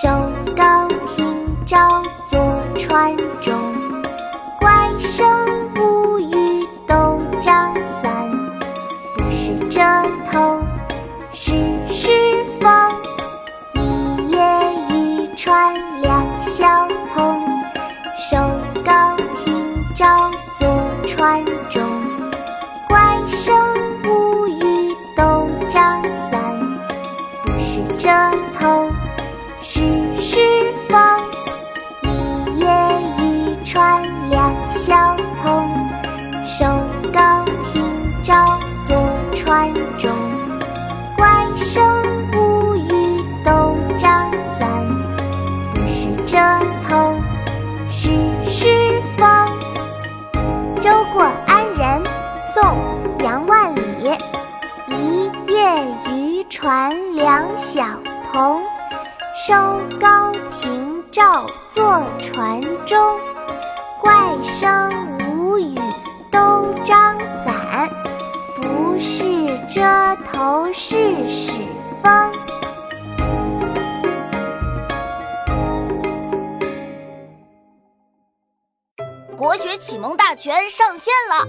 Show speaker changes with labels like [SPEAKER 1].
[SPEAKER 1] 手高停照，坐船中。怪声无语，斗张伞。不是这头，是施风。一叶渔船，两小童。手高停照，坐船中。怪声无语，斗张伞。不是这头。是诗风一夜渔船两小童手高挺照坐船中怪声乌语都张三不是这头是诗风舟过安仁送杨万里一夜渔船两小童收篙停棹坐船中。怪声无语都张伞，不是遮头是使风。
[SPEAKER 2] 国学启蒙大全上线了，